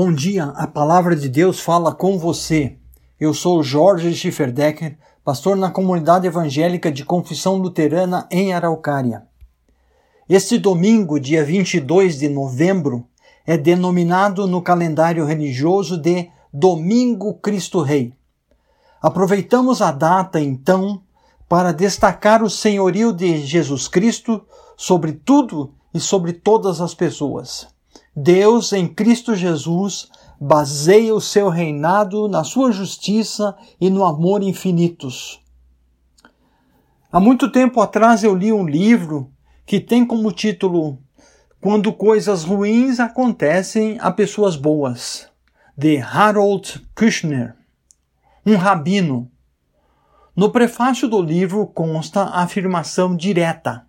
Bom dia, a palavra de Deus fala com você. Eu sou Jorge Schifferdecker, pastor na comunidade evangélica de Confissão Luterana em Araucária. Este domingo, dia 22 de novembro, é denominado no calendário religioso de Domingo Cristo Rei. Aproveitamos a data, então, para destacar o senhorio de Jesus Cristo sobre tudo e sobre todas as pessoas. Deus, em Cristo Jesus, baseia o seu reinado na sua justiça e no amor infinitos. Há muito tempo atrás eu li um livro que tem como título Quando coisas ruins acontecem a pessoas boas, de Harold Kushner, um rabino. No prefácio do livro consta a afirmação direta: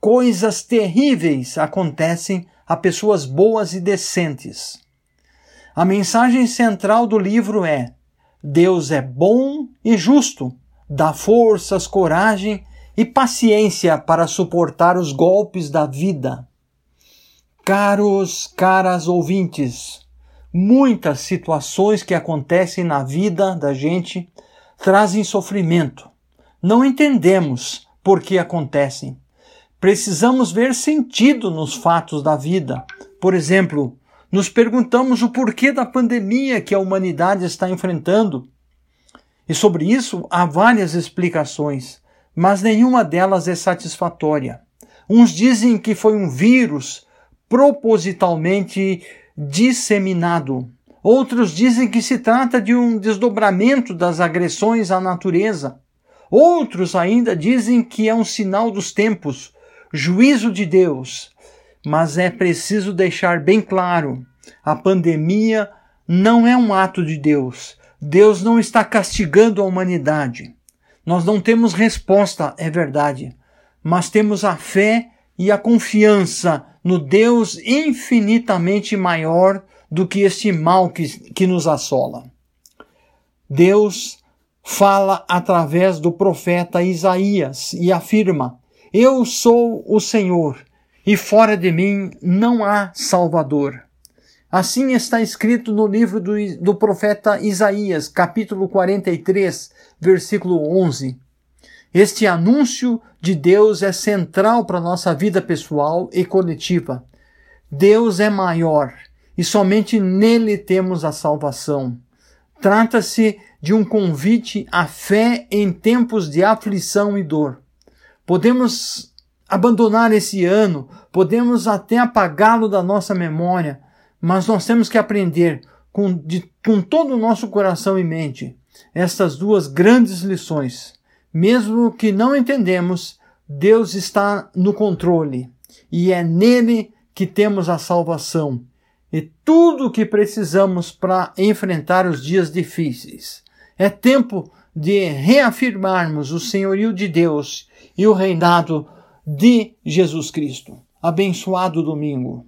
Coisas terríveis acontecem a pessoas boas e decentes. A mensagem central do livro é: Deus é bom e justo, dá forças, coragem e paciência para suportar os golpes da vida. Caros, caras ouvintes, muitas situações que acontecem na vida da gente trazem sofrimento. Não entendemos por que acontecem. Precisamos ver sentido nos fatos da vida. Por exemplo, nos perguntamos o porquê da pandemia que a humanidade está enfrentando. E sobre isso há várias explicações, mas nenhuma delas é satisfatória. Uns dizem que foi um vírus propositalmente disseminado. Outros dizem que se trata de um desdobramento das agressões à natureza. Outros ainda dizem que é um sinal dos tempos, juízo de Deus. Mas é preciso deixar bem claro: a pandemia não é um ato de Deus. Deus não está castigando a humanidade. Nós não temos resposta, é verdade, mas temos a fé e a confiança no Deus infinitamente maior do que este mal que, que nos assola. Deus fala através do profeta Isaías e afirma: eu sou o Senhor, e fora de mim não há Salvador. Assim está escrito no livro do, do profeta Isaías, capítulo 43, versículo 11. Este anúncio de Deus é central para nossa vida pessoal e coletiva. Deus é maior e somente nele temos a salvação. Trata-se de um convite à fé em tempos de aflição e dor. Podemos abandonar esse ano, podemos até apagá-lo da nossa memória, mas nós temos que aprender com, de, com todo o nosso coração e mente estas duas grandes lições. Mesmo que não entendemos, Deus está no controle e é nele que temos a salvação e tudo o que precisamos para enfrentar os dias difíceis. É tempo de reafirmarmos o senhorio de Deus e o reinado de Jesus Cristo. Abençoado domingo.